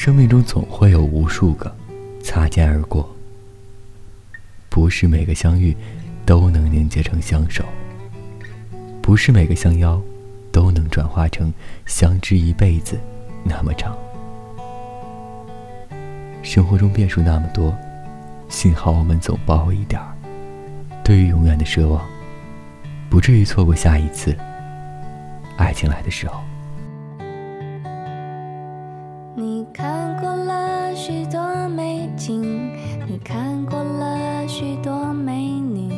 生命中总会有无数个擦肩而过，不是每个相遇都能凝结成相守，不是每个相邀都能转化成相知一辈子那么长。生活中变数那么多，幸好我们总抱一点儿，对于永远的奢望，不至于错过下一次爱情来的时候。许多美景，你看过了许多美女，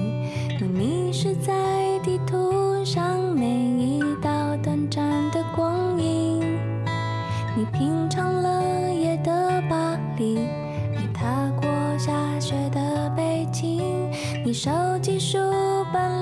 你迷失在地图上每一道短暂的光影，你品尝了夜的巴黎，你踏过下雪的北京，你收集书本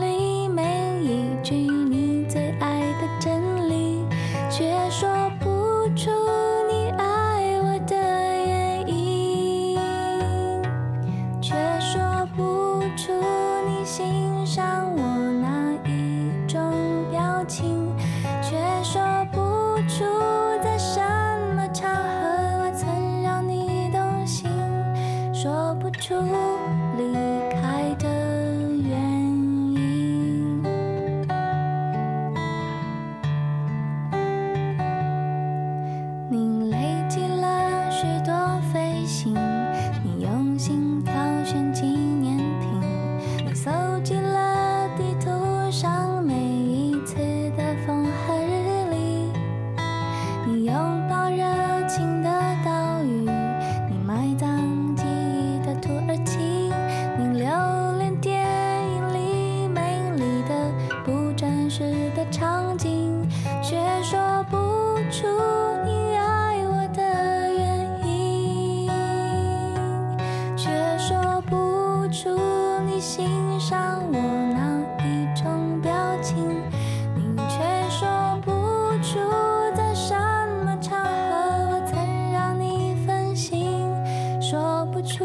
的场景，却说不出你爱我的原因，却说不出你欣赏我哪一种表情，你却说不出在什么场合我曾让你分心，说不出